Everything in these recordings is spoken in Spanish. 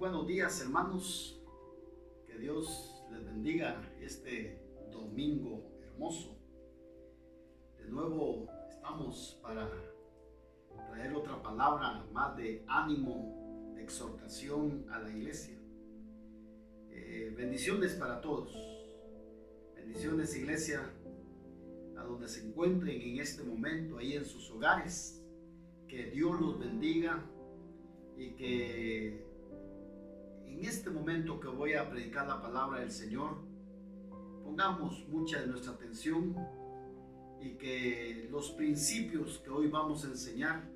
buenos días hermanos. Que Dios les bendiga este domingo hermoso. De nuevo estamos para traer otra palabra más de ánimo, de exhortación a la iglesia. Eh, bendiciones para todos. Bendiciones iglesia, a donde se encuentren en este momento, ahí en sus hogares. Que Dios los bendiga y que en este momento que voy a predicar la palabra del Señor, pongamos mucha de nuestra atención y que los principios que hoy vamos a enseñar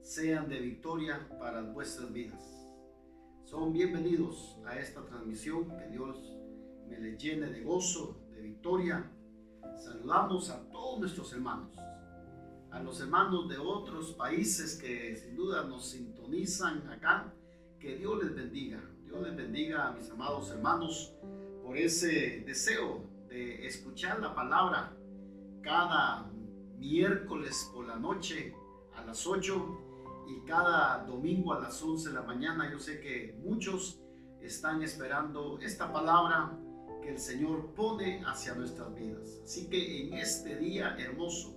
sean de victoria para vuestras vidas. Son bienvenidos a esta transmisión, que Dios me les llene de gozo, de victoria. Saludamos a todos nuestros hermanos, a los hermanos de otros países que sin duda nos sintonizan acá. Que Dios les bendiga. Dios les bendiga a mis amados hermanos por ese deseo de escuchar la palabra cada miércoles por la noche a las 8 y cada domingo a las 11 de la mañana. Yo sé que muchos están esperando esta palabra que el Señor pone hacia nuestras vidas. Así que en este día hermoso,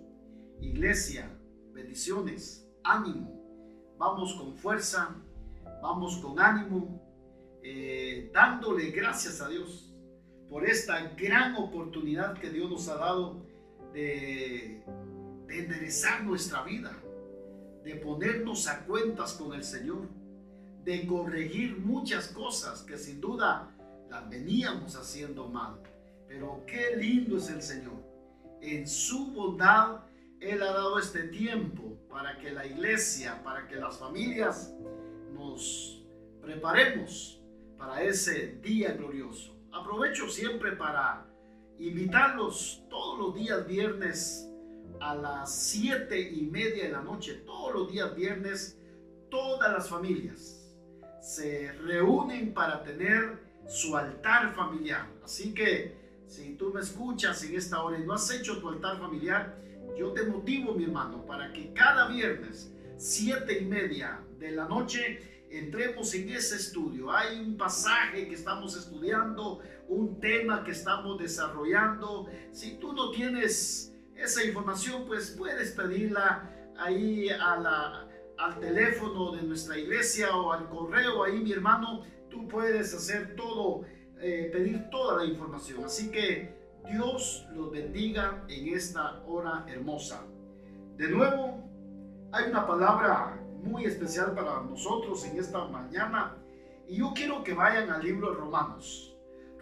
iglesia, bendiciones, ánimo, vamos con fuerza, vamos con ánimo eh, dándole gracias a Dios por esta gran oportunidad que Dios nos ha dado de, de enderezar nuestra vida, de ponernos a cuentas con el Señor, de corregir muchas cosas que sin duda las veníamos haciendo mal. Pero qué lindo es el Señor. En su bondad, Él ha dado este tiempo para que la iglesia, para que las familias preparemos para ese día glorioso. Aprovecho siempre para invitarlos todos los días viernes a las siete y media de la noche, todos los días viernes, todas las familias se reúnen para tener su altar familiar. Así que si tú me escuchas en esta hora y no has hecho tu altar familiar, yo te motivo, mi hermano, para que cada viernes, siete y media de la noche, entremos en ese estudio. Hay un pasaje que estamos estudiando, un tema que estamos desarrollando. Si tú no tienes esa información, pues puedes pedirla ahí al teléfono de nuestra iglesia o al correo ahí, mi hermano. Tú puedes hacer todo, eh, pedir toda la información. Así que Dios los bendiga en esta hora hermosa. De nuevo, hay una palabra muy especial para nosotros en esta mañana. Y yo quiero que vayan al libro de Romanos.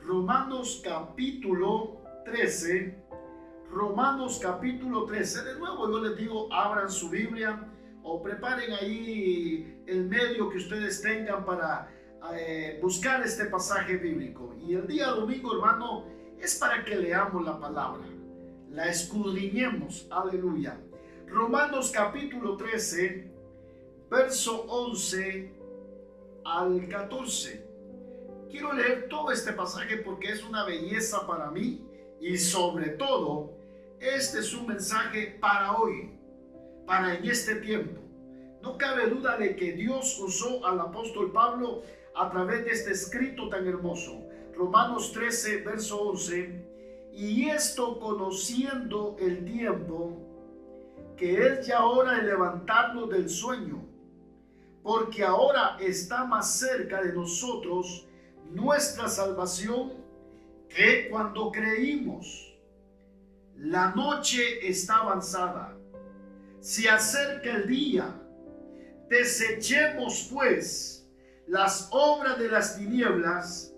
Romanos capítulo 13. Romanos capítulo 13. De nuevo yo les digo, abran su Biblia o preparen ahí el medio que ustedes tengan para eh, buscar este pasaje bíblico. Y el día domingo, hermano, es para que leamos la palabra, la escudriñemos. Aleluya. Romanos capítulo 13 verso 11 al 14. Quiero leer todo este pasaje porque es una belleza para mí y sobre todo este es un mensaje para hoy, para en este tiempo. No cabe duda de que Dios usó al apóstol Pablo a través de este escrito tan hermoso. Romanos 13, verso 11. Y esto conociendo el tiempo, que es ya hora de levantarnos del sueño porque ahora está más cerca de nosotros nuestra salvación que cuando creímos. La noche está avanzada, se acerca el día. Desechemos pues las obras de las tinieblas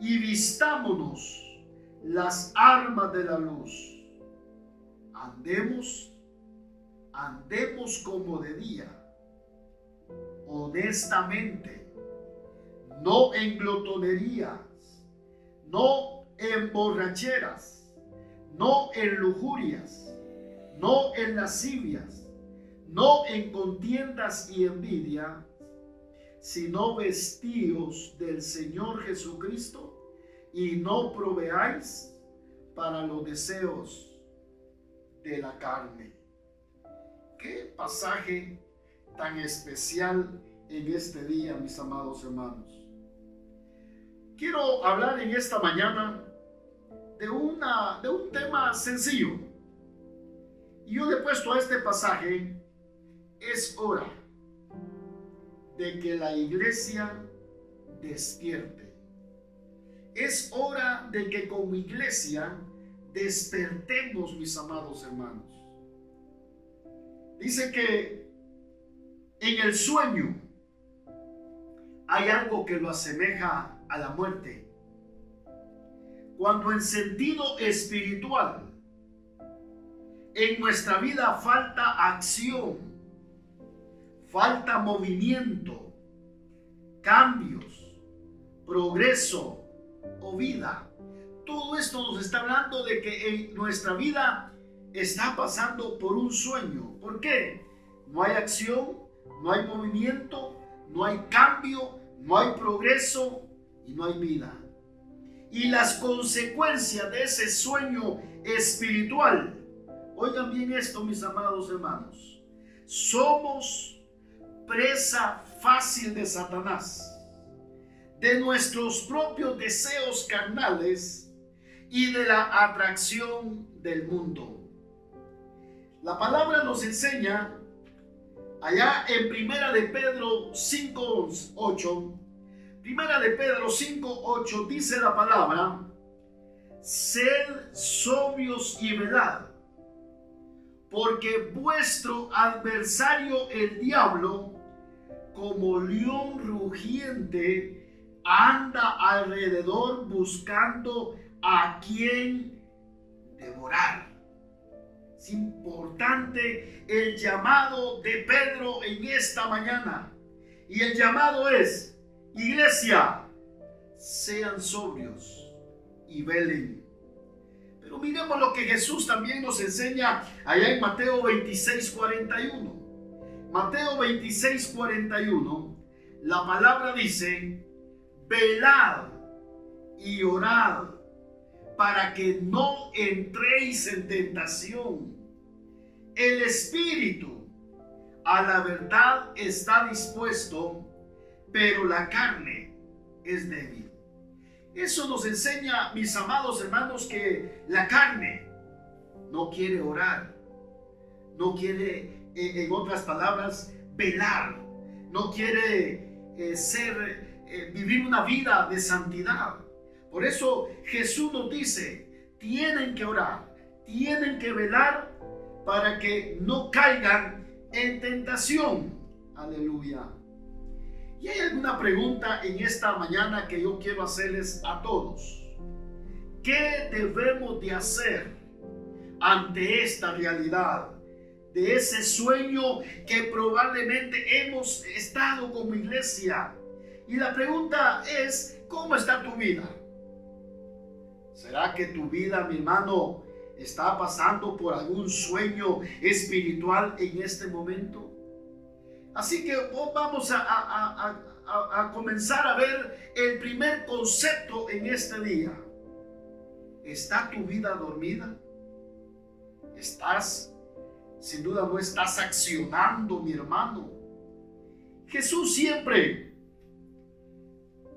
y vistámonos las armas de la luz. Andemos, andemos como de día honestamente, no en glotonerías, no en borracheras, no en lujurias, no en lascivias, no en contiendas y envidia, sino vestíos del Señor Jesucristo y no proveáis para los deseos de la carne. Qué pasaje tan especial en este día, mis amados hermanos. quiero hablar en esta mañana de, una, de un tema sencillo. Y yo le he puesto a este pasaje, es hora de que la iglesia despierte. Es hora de que como iglesia despertemos, mis amados hermanos. Dice que en el sueño hay algo que lo asemeja a la muerte. Cuando en sentido espiritual en nuestra vida falta acción, falta movimiento, cambios, progreso o vida. Todo esto nos está hablando de que en nuestra vida está pasando por un sueño. ¿Por qué? No hay acción, no hay movimiento, no hay cambio, no hay progreso y no hay vida. Y las consecuencias de ese sueño espiritual, oigan bien esto mis amados hermanos, somos presa fácil de Satanás, de nuestros propios deseos carnales y de la atracción del mundo. La palabra nos enseña allá en Primera de Pedro 5:8, Primera de Pedro 5:8 dice la palabra, sed sobrios y velad, porque vuestro adversario el diablo, como león rugiente, anda alrededor buscando a quien devorar. Es importante el llamado de Pedro en esta mañana. Y el llamado es, iglesia, sean sobrios y velen. Pero miremos lo que Jesús también nos enseña allá en Mateo 26, 41. Mateo 26, 41, la palabra dice, velad y orad para que no entréis en tentación. El espíritu a la verdad está dispuesto, pero la carne es débil. Eso nos enseña, mis amados hermanos, que la carne no quiere orar, no quiere, eh, en otras palabras, velar, no quiere eh, ser, eh, vivir una vida de santidad. Por eso Jesús nos dice, tienen que orar, tienen que velar para que no caigan en tentación. Aleluya. Y hay alguna pregunta en esta mañana que yo quiero hacerles a todos. ¿Qué debemos de hacer ante esta realidad? De ese sueño que probablemente hemos estado como iglesia. Y la pregunta es, ¿cómo está tu vida? ¿Será que tu vida, mi hermano, está pasando por algún sueño espiritual en este momento? Así que vamos a, comenzar a ver el primer concepto en este día. ¿Está tu vida dormida? ¿Estás? Sin duda no estás accionando, mi hermano. Jesús siempre,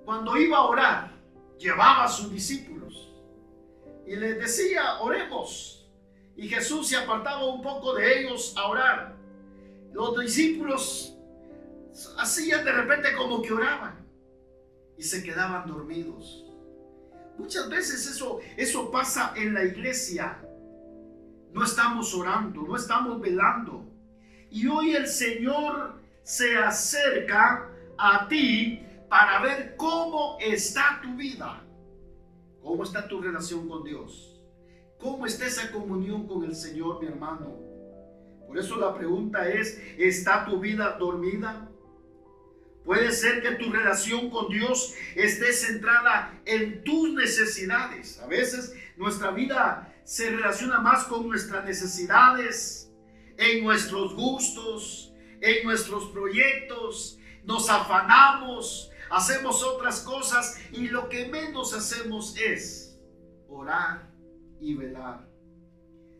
cuando iba a orar, llevaba a sus discípulos y les decía, oremos. Y Jesús se apartaba un poco de ellos a orar. Los discípulos hacían de repente como que oraban y se quedaban dormidos. Muchas veces eso, eso pasa en la iglesia. No estamos orando, no estamos velando. Y hoy el Señor se acerca a ti para ver cómo está tu vida. ¿Cómo está tu relación con Dios? ¿Cómo está esa comunión con el Señor, mi hermano? Por eso la pregunta es, ¿está tu vida dormida? Puede ser que tu relación con Dios esté centrada en tus necesidades. A veces nuestra vida se relaciona más con nuestras necesidades, en nuestros gustos, en nuestros proyectos. Nos afanamos, hacemos otras cosas y lo que menos hacemos es orar y velar.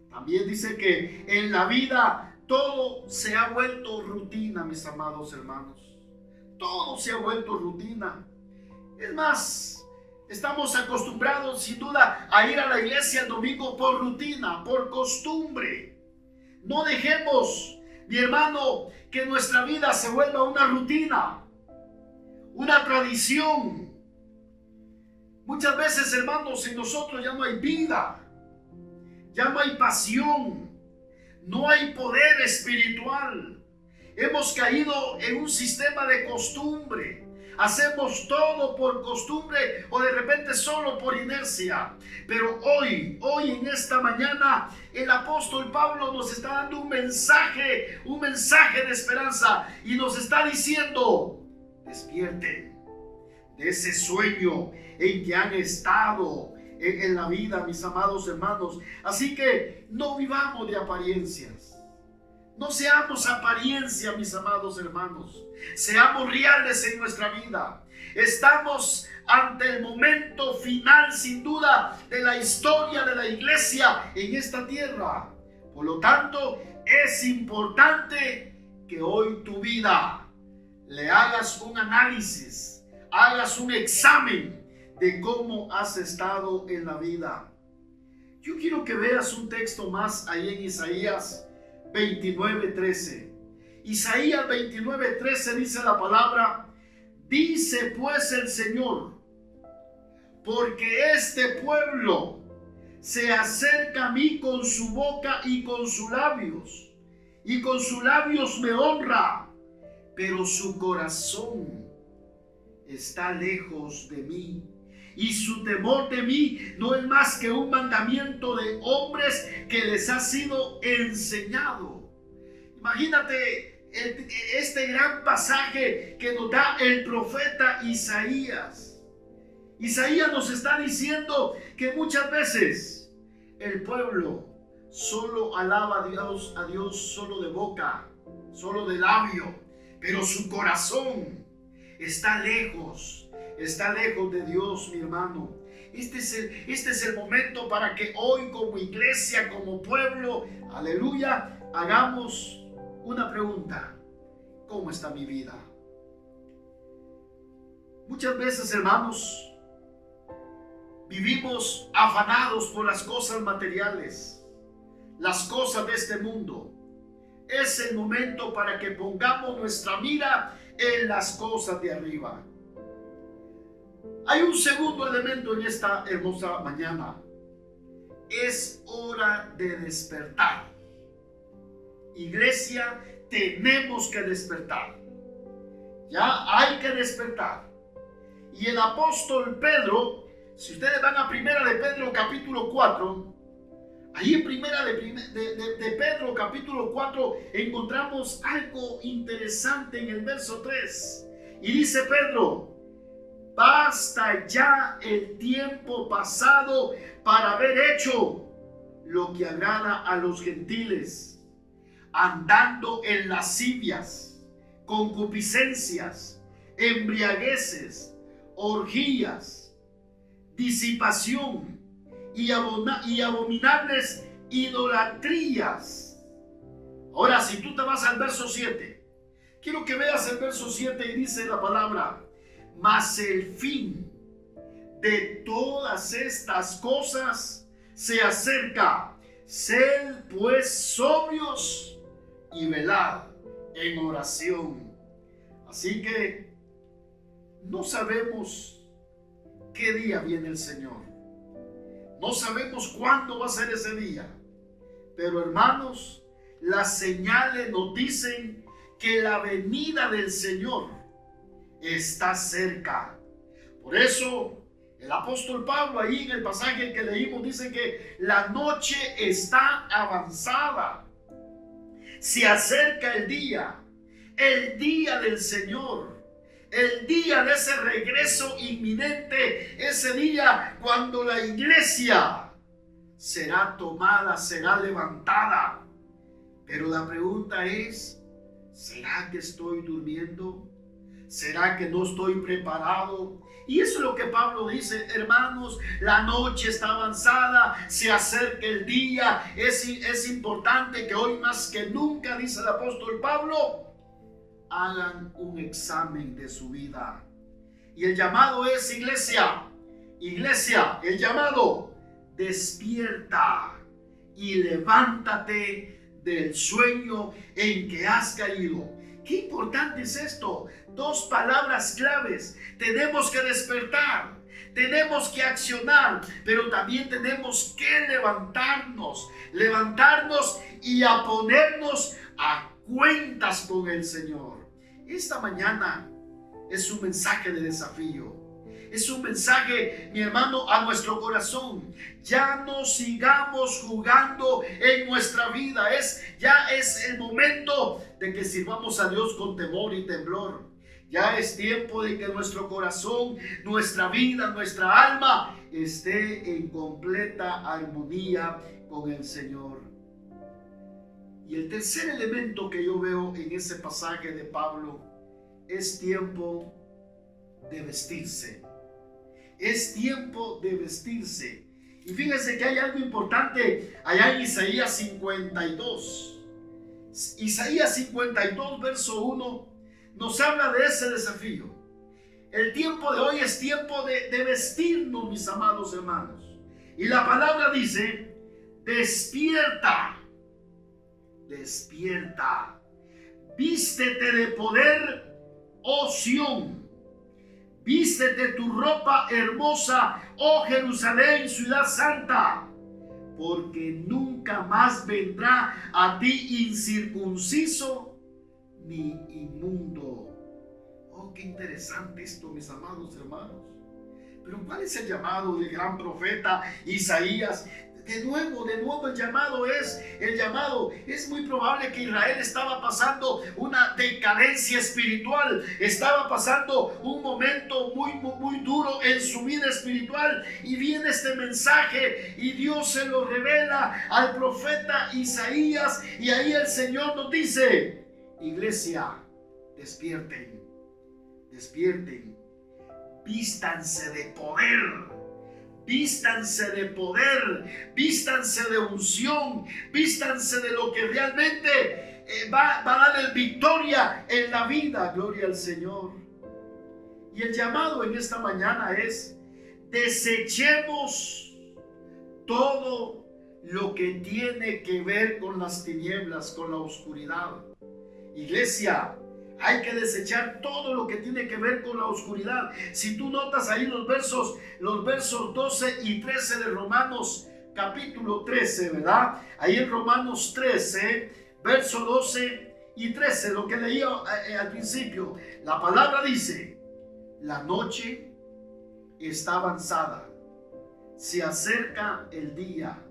También dice que en la vida todo se ha vuelto rutina, mis amados hermanos. Todo se ha vuelto rutina. Es más, Estamos acostumbrados sin duda a ir a la iglesia el domingo por rutina, por costumbre. No dejemos, mi hermano, que nuestra vida se vuelva una rutina, una tradición. Muchas veces, hermanos, en nosotros ya no hay vida, ya no hay pasión, no hay poder espiritual. Hemos caído en un sistema de costumbre. Hacemos todo por costumbre o de repente solo por inercia. Pero hoy, hoy en esta mañana, el apóstol Pablo nos está dando un mensaje, un mensaje de esperanza y nos está diciendo, despierten de ese sueño en que han estado en, la vida, mis amados hermanos. Así que no vivamos de apariencias. No seamos apariencia, mis amados hermanos. Seamos reales en nuestra vida. Estamos ante el momento final, sin duda, de la historia de la iglesia en esta tierra. Por lo tanto, es importante que hoy tu vida le hagas un análisis, hagas un examen de cómo has estado en la vida. Yo quiero que veas un texto más ahí en Isaías 29:13. Isaías 29:13 dice la palabra, dice pues el Señor, porque este pueblo se acerca a mí con su boca y con sus labios, y con sus labios me honra, pero su corazón está lejos de mí y su temor de mí no es más que un mandamiento de hombres que les ha sido enseñado. Imagínate este gran pasaje que nos da el profeta Isaías. Isaías nos está diciendo que muchas veces el pueblo solo alaba a Dios, solo de boca, solo de labio, pero su corazón está lejos está lejos de Dios, mi hermano. Este es, el, este es el momento para que hoy como iglesia, como pueblo, aleluya, hagamos una pregunta. ¿Cómo está mi vida? Muchas veces, hermanos, vivimos afanados por las cosas materiales, las cosas de este mundo. Es el momento para que pongamos nuestra mira en las cosas de arriba. Hay un segundo elemento en esta hermosa mañana. Es hora de despertar. Iglesia, tenemos que despertar. Ya hay que despertar. Y el apóstol Pedro, si ustedes van a Primera de Pedro capítulo 4, ahí en Primera de, de, Pedro capítulo 4 encontramos algo interesante en el verso 3. Y dice Pedro, Basta ya el tiempo pasado para haber hecho lo que agrada a los gentiles, andando en lascivias, concupiscencias, embriagueces, orgías, disipación y, y abominables idolatrías. Ahora, si tú te vas al verso 7, quiero que veas el verso 7 y dice la palabra, mas el fin de todas estas cosas se acerca. Sed pues sobrios y velad en oración. Así que no sabemos qué día viene el Señor. No sabemos cuándo va a ser ese día. Pero hermanos, las señales nos dicen que la venida del Señor está cerca. Por eso el apóstol Pablo ahí en el pasaje que leímos dice que la noche está avanzada. Se acerca el día, el día del Señor, el día de ese regreso inminente, ese día cuando la iglesia será tomada, será levantada. Pero la pregunta es, ¿será que estoy durmiendo? ¿Será que no estoy preparado? Y eso es lo que Pablo dice, hermanos, la noche está avanzada, se acerca el día, es, es importante que hoy más que nunca, dice el apóstol Pablo, hagan un examen de su vida. Y el llamado es, iglesia, Iglesia, el llamado, despierta y levántate del sueño en que has caído. Qué importante es esto. Dos palabras claves. Tenemos que despertar. Tenemos que accionar, pero también tenemos que levantarnos, levantarnos y a ponernos a cuentas con el Señor. Esta mañana es un mensaje de desafío. Es un mensaje, mi hermano, a nuestro corazón. Ya no sigamos jugando en nuestra vida. Es, ya es el momento de que sirvamos a Dios con temor y temblor. Ya es tiempo de que nuestro corazón, nuestra vida, nuestra alma esté en completa armonía con el Señor. Y el tercer elemento que yo veo en ese pasaje de Pablo es tiempo de vestirse. Es tiempo de vestirse. Y fíjense que hay algo importante allá en Isaías 52. Isaías 52, verso 1, nos habla de ese desafío. El tiempo de hoy es tiempo de, de vestirnos, mis amados hermanos. Y la palabra dice, despierta, despierta, vístete de poder oh Sión. Vístete tu ropa hermosa, oh Jerusalén, ciudad santa, porque nunca más vendrá a ti incircunciso ni inmundo. Oh, qué interesante esto, mis amados hermanos. Pero ¿cuál es el llamado del gran profeta Isaías? De nuevo, de nuevo el llamado es, el llamado, es muy probable que Israel estaba pasando una decadencia espiritual, estaba pasando un momento muy, muy, duro en su vida espiritual. Y viene este mensaje y Dios se lo revela al profeta Isaías. Y ahí el Señor nos dice, iglesia, despierten, despierten, vístanse de poder Vístanse de poder, vístanse de unción, vístanse de lo que realmente eh, va, va, a darle victoria en la vida. Gloria al Señor. Y el llamado en esta mañana es, desechemos todo lo que tiene que ver con las tinieblas, con la oscuridad. Iglesia, hay que desechar todo lo que tiene que ver con la oscuridad. Si tú notas ahí los versos, los versos 12 y 13 de Romanos capítulo 13, ¿verdad? Ahí en Romanos 13, verso 12 y 13, lo que leía eh, al principio. La palabra dice, la noche está avanzada, se acerca el día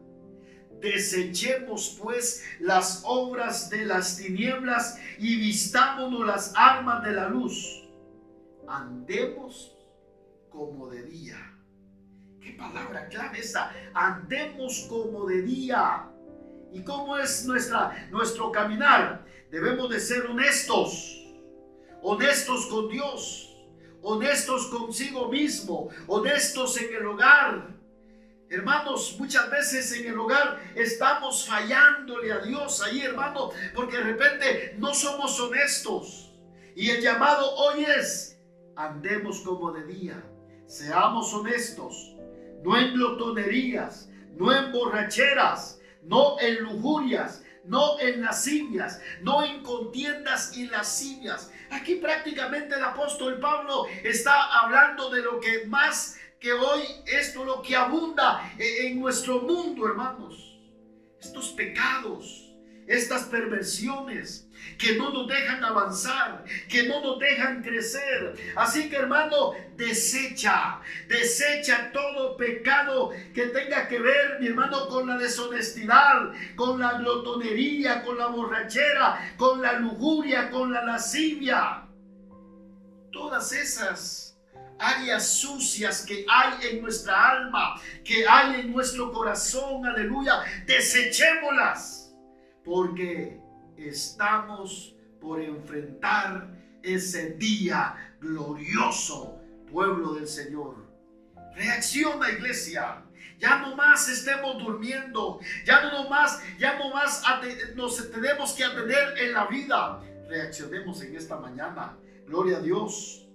Desechemos pues las obras de las tinieblas y vistámonos las armas de la luz. Andemos como de día. Qué palabra clave esa. Andemos como de día. ¿Y cómo es nuestra, nuestro caminar? Debemos de ser honestos. Honestos con Dios. Honestos consigo mismo. Honestos en el hogar Hermanos, muchas veces en el hogar estamos fallándole a Dios ahí, hermano, porque de repente no somos honestos. Y el llamado hoy es, andemos como de día, seamos honestos, no en glotonerías, no en borracheras, no en lujurias, no en lascivias, no en contiendas y lascivias. Aquí prácticamente el apóstol Pablo está hablando de lo que más que hoy esto lo que abunda en nuestro mundo, hermanos. Estos pecados, estas perversiones que no nos dejan avanzar, que no nos dejan crecer. Así que hermano, desecha, desecha todo pecado que tenga que ver, mi hermano, con la deshonestidad, con la glotonería, con la borrachera, con la lujuria, con la lascivia. Todas esas áreas sucias que hay en nuestra alma, que hay en nuestro corazón, aleluya, desechémoslas, porque estamos por enfrentar ese día glorioso, pueblo del Señor. Reacciona, iglesia. Ya no más estemos durmiendo. Ya no más, ya no más nos tenemos que atender en la vida. Reaccionemos en esta mañana. Gloria a Dios.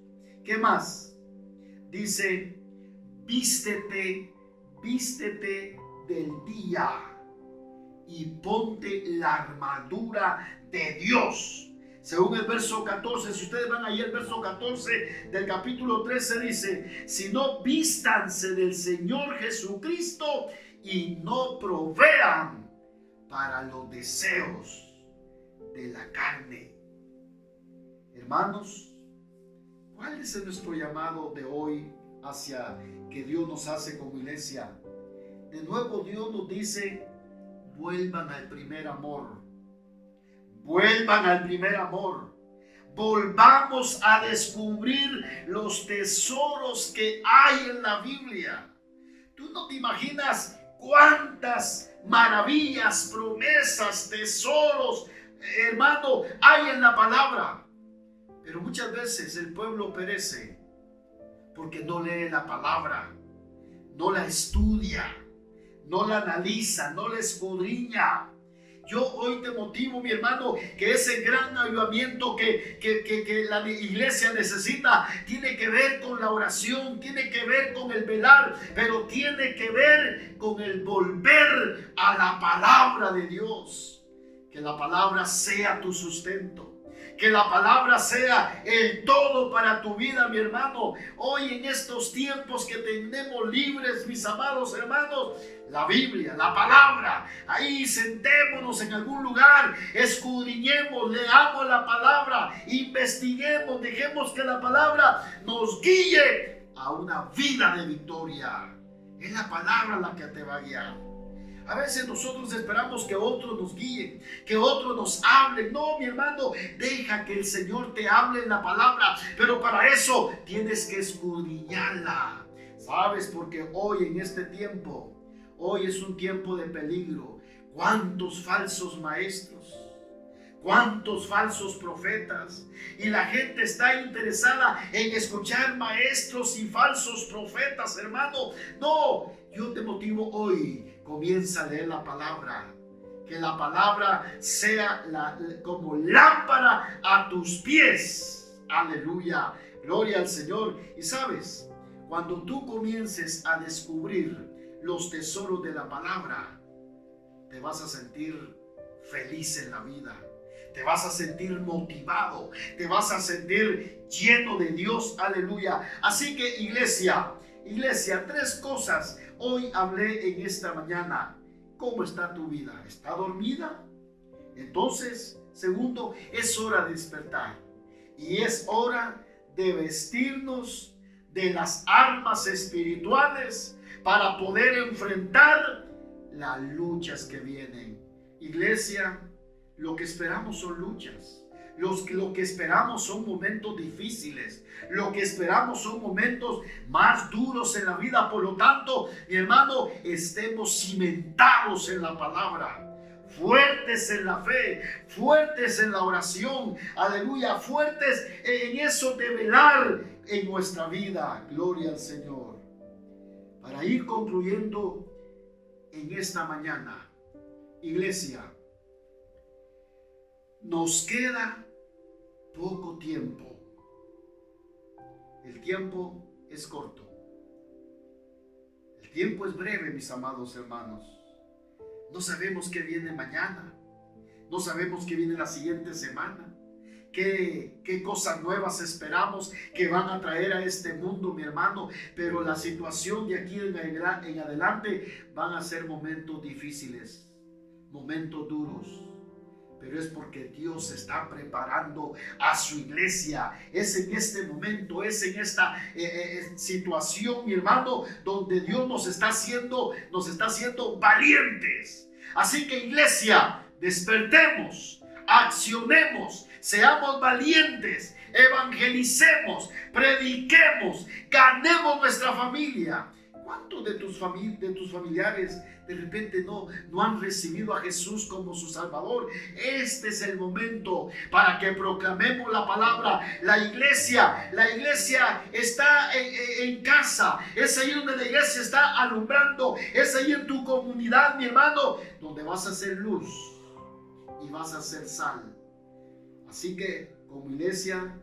¿Qué más? Dice, vístete, vístete del día y ponte la armadura de Dios. Según el verso 14, si ustedes van ahí el verso 14 del capítulo 13 dice, si no vístanse del Señor Jesucristo y no provean para los deseos de la carne. Hermanos, ¿cuál es nuestro llamado de hoy hacia que Dios nos hace como iglesia? De nuevo Dios nos dice, vuelvan al primer amor. Vuelvan al primer amor. Volvamos a descubrir los tesoros que hay en la Biblia. Tú no te imaginas cuántas maravillas, promesas, tesoros, hermano, hay en la palabra. Pero muchas veces el pueblo perece porque no lee la palabra, no la estudia no la analiza, no la escudriña. Yo hoy te motivo, mi hermano, que ese gran avivamiento que, que, la iglesia necesita tiene que ver con la oración, tiene que ver con el velar, pero tiene que ver con el volver a la palabra de Dios. Que la palabra sea tu sustento. Que la palabra sea el todo para tu vida, mi hermano. Hoy en estos tiempos que tenemos libres, mis amados hermanos, la Biblia, la palabra. Ahí sentémonos en algún lugar, escudriñemos, leamos la palabra, investiguemos, dejemos que la palabra nos guíe a una vida de victoria. Es la palabra la que te va a guiar. A veces nosotros esperamos que otros nos guíen, que otros nos hablen. No, mi hermano, deja que el Señor te hable en la palabra. Pero para eso tienes que escudriñarla. ¿Sabes? Porque hoy en este tiempo Hoy es un tiempo de peligro. ¿Cuántos falsos maestros? ¿Cuántos falsos profetas? Y la gente está interesada en escuchar maestros y falsos profetas, hermano. No, yo te motivo hoy. Comienza a leer la palabra. Que la palabra sea como lámpara a tus pies. Aleluya. Gloria al Señor. Y sabes, cuando tú comiences a descubrir los tesoros de la palabra, te vas a sentir feliz en la vida. Te vas a sentir motivado, te vas a sentir lleno de Dios, aleluya. Así que iglesia, iglesia, tres cosas hoy hablé en esta mañana. ¿Cómo está tu vida? ¿Está dormida? Entonces, segundo, es hora de despertar. Y es hora de vestirnos de las armas espirituales para poder enfrentar las luchas que vienen. Iglesia, lo que esperamos son luchas. Los, lo que esperamos son momentos difíciles. Lo que esperamos son momentos más duros en la vida. Por lo tanto, mi hermano, estemos cimentados en la palabra. Fuertes en la fe, fuertes en la oración, aleluya, fuertes en eso de velar en nuestra vida. Gloria al Señor para ir concluyendo en esta mañana, iglesia, nos queda poco tiempo. El tiempo es corto. El tiempo es breve, mis amados hermanos. No sabemos qué viene mañana. No sabemos qué viene la siguiente semana qué, cosas nuevas esperamos que van a traer a este mundo, mi hermano. Pero la situación de aquí en, en adelante van a ser momentos difíciles, momentos duros pero es porque Dios está preparando a su iglesia. Es en este momento, es en esta eh, eh, eh, situación, mi hermano, donde Dios nos está haciendo, nos está haciendo valientes. Así que iglesia, despertemos, accionemos, seamos valientes, evangelicemos, prediquemos, ganemos nuestra familia. ¿Cuántos de tus, de tus familiares de repente no, no han recibido a Jesús como su Salvador? Este es el momento para que proclamemos la palabra. La iglesia, la iglesia está en, en casa. Es ahí donde la iglesia está alumbrando. Es ahí en tu comunidad, mi hermano, donde vas a ser luz y vas a ser sal. Así que como iglesia,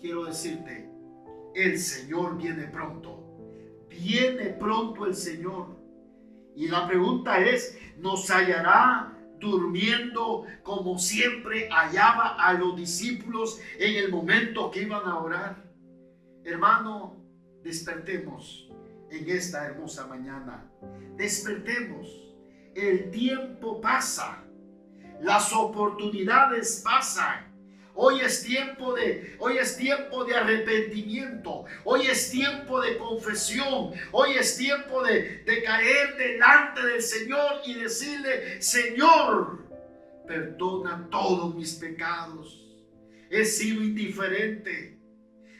quiero decirte, el Señor viene pronto. Viene pronto el Señor. Y la pregunta es, ¿nos hallará durmiendo como siempre hallaba a los discípulos en el momento que iban a orar? Hermano, despertemos en esta hermosa mañana. Despertemos. El tiempo pasa. Las oportunidades pasan. Hoy es tiempo de hoy es tiempo de arrepentimiento. Hoy es tiempo de confesión. Hoy es tiempo de, de caer delante del Señor y decirle, "Señor, perdona todos mis pecados. He sido indiferente.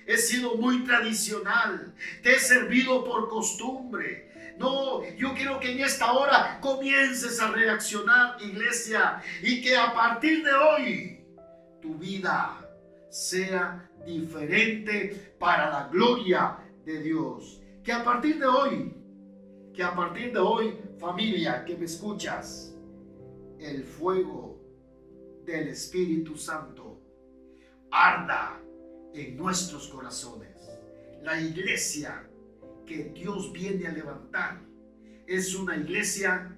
He sido muy tradicional. Te he servido por costumbre. No, yo quiero que en esta hora comiences a reaccionar, iglesia, y que a partir de hoy tu vida sea diferente para la gloria de Dios. Que a partir de hoy, que a partir de hoy, familia, que me escuchas, el fuego del Espíritu Santo arda en nuestros corazones. La iglesia que Dios viene a levantar es una iglesia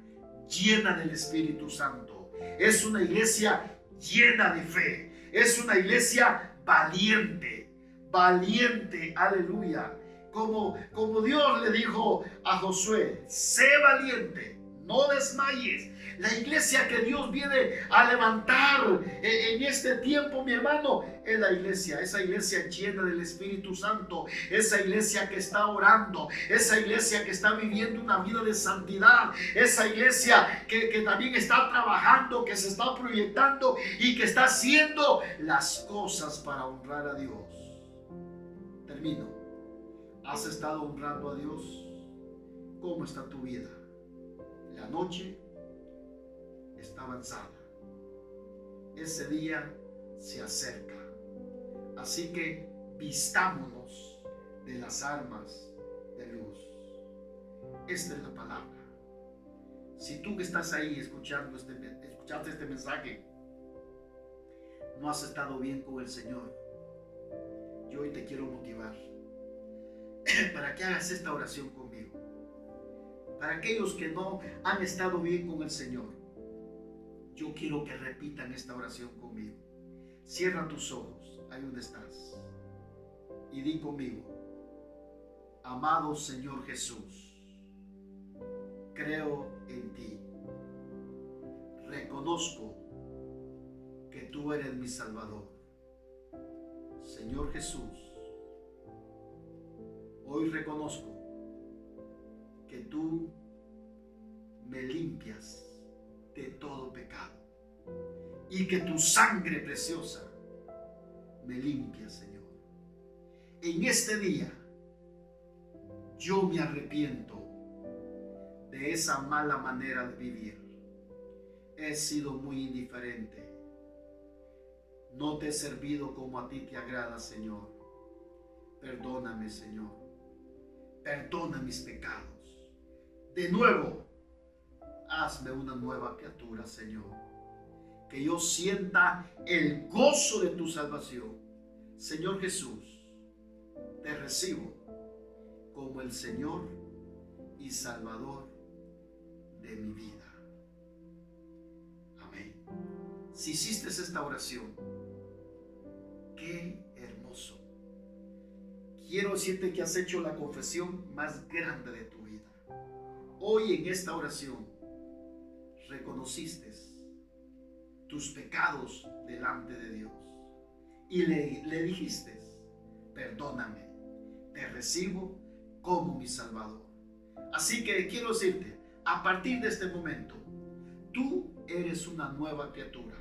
llena del Espíritu Santo. Es una iglesia llena de fe. Es una iglesia valiente. Valiente, aleluya. Como, como Dios le dijo a Josué, sé valiente, no desmayes. La iglesia que Dios viene a levantar en este tiempo, mi hermano, es la iglesia, esa iglesia llena del Espíritu Santo, esa iglesia que está orando, esa iglesia que está viviendo una vida de santidad, esa iglesia que, también está trabajando, que se está proyectando y que está haciendo las cosas para honrar a Dios. Termino. ¿Has estado honrando a Dios? ¿Cómo está tu vida? La noche está avanzada. Ese día se acerca. Así que vistámonos de las armas de luz. Esta es la palabra. Si tú que estás ahí escuchando este, escuchaste este mensaje, no has estado bien con el Señor, yo hoy te quiero motivar para que hagas esta oración conmigo. Para aquellos que no han estado bien con el Señor, yo quiero que repitan esta oración conmigo. Cierra tus ojos, ahí donde estás, y di conmigo, amado Señor Jesús, creo en ti, reconozco que tú eres mi Salvador. Señor Jesús, hoy reconozco que tú me limpias de todo pecado. Y que tu sangre preciosa me limpia, Señor. En este día yo me arrepiento de esa mala manera de vivir. He sido muy indiferente. No te he servido como a ti te agrada, Señor. Perdóname, Señor. Perdona mis pecados. De nuevo, hazme una nueva criatura, Señor. Que yo sienta el gozo de tu salvación. Señor Jesús, te recibo como el Señor y Salvador de mi vida. Amén. Si hiciste esta oración, qué hermoso. Quiero decirte que has hecho la confesión más grande de tu vida. Hoy en esta oración reconociste tus pecados delante de Dios y le, dijiste, perdóname, te recibo como mi Salvador. Así que quiero decirte, a partir de este momento, tú eres una nueva criatura.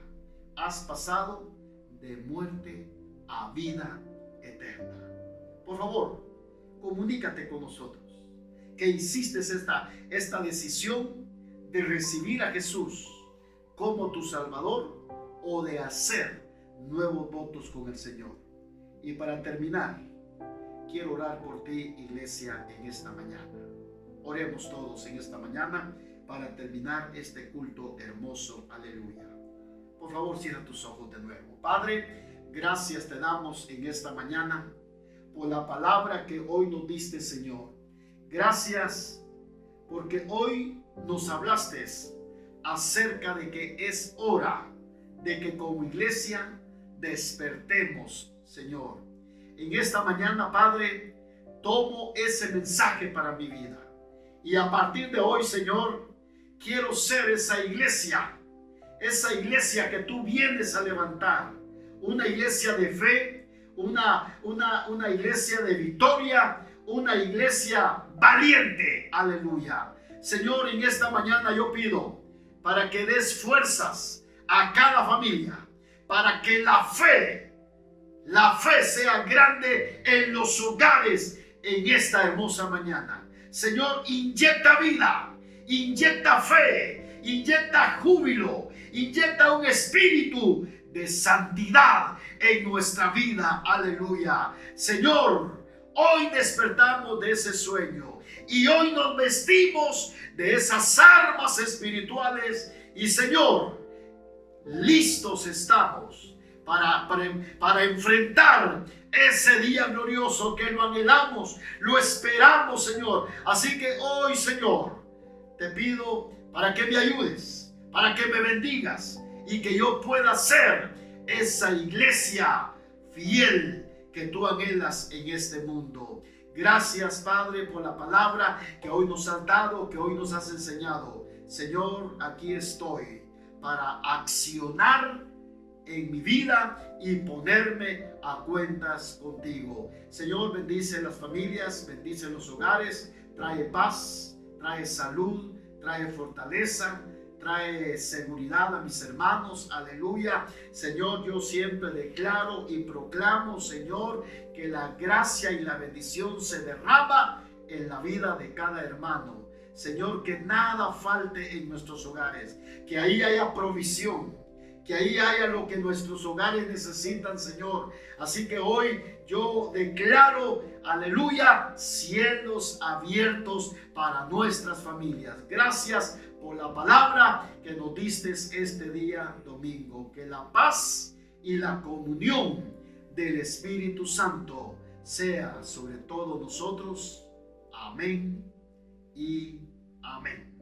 Has pasado de muerte a vida eterna. Por favor, comunícate con nosotros que hiciste esta, esta decisión de recibir a Jesús como tu Salvador o de hacer nuevos votos con el Señor. Y para terminar, quiero orar por ti, iglesia, en esta mañana. Oremos todos en esta mañana para terminar este culto hermoso. Aleluya. Por favor, cierra tus ojos de nuevo. Padre, gracias te damos en esta mañana por la palabra que hoy nos diste, Señor Gracias porque hoy nos hablaste acerca de que es hora de que como iglesia despertemos, Señor. En esta mañana, Padre, tomo ese mensaje para mi vida. Y a partir de hoy, Señor, quiero ser esa iglesia, esa iglesia que tú vienes a levantar. Una iglesia de fe, una, una, una iglesia de victoria, una iglesia valiente. Aleluya. Señor, en esta mañana yo pido para que des fuerzas a cada familia, para que la fe, la fe sea grande en los hogares en esta hermosa mañana. Señor, inyecta vida, inyecta fe, inyecta júbilo, inyecta un espíritu de santidad en nuestra vida. Aleluya. Señor, hoy despertamos de ese sueño y hoy nos vestimos de esas armas espirituales y Señor, listos estamos para, para, enfrentar ese día glorioso que lo anhelamos, lo esperamos, Señor. Así que hoy, Señor, te pido para que me ayudes, para que me bendigas y que yo pueda ser esa iglesia fiel que tú anhelas en este mundo. Gracias, Padre, por la palabra que hoy nos has dado, que hoy nos has enseñado. Señor, aquí estoy para accionar en mi vida y ponerme a cuentas contigo. Señor, bendice las familias, bendice los hogares, trae paz, trae salud, trae fortaleza, trae seguridad a mis hermanos. Aleluya. Señor, yo siempre declaro y proclamo, Señor, que la gracia y la bendición se derrama en la vida de cada hermano Señor, que nada falte en nuestros hogares, que ahí haya provisión, que ahí haya lo que nuestros hogares necesitan, Señor. Así que hoy yo declaro, aleluya, cielos abiertos para nuestras familias. Gracias por la palabra que nos diste este día domingo. Que la paz y la comunión del Espíritu Santo sea sobre todos nosotros. Amén y Amén.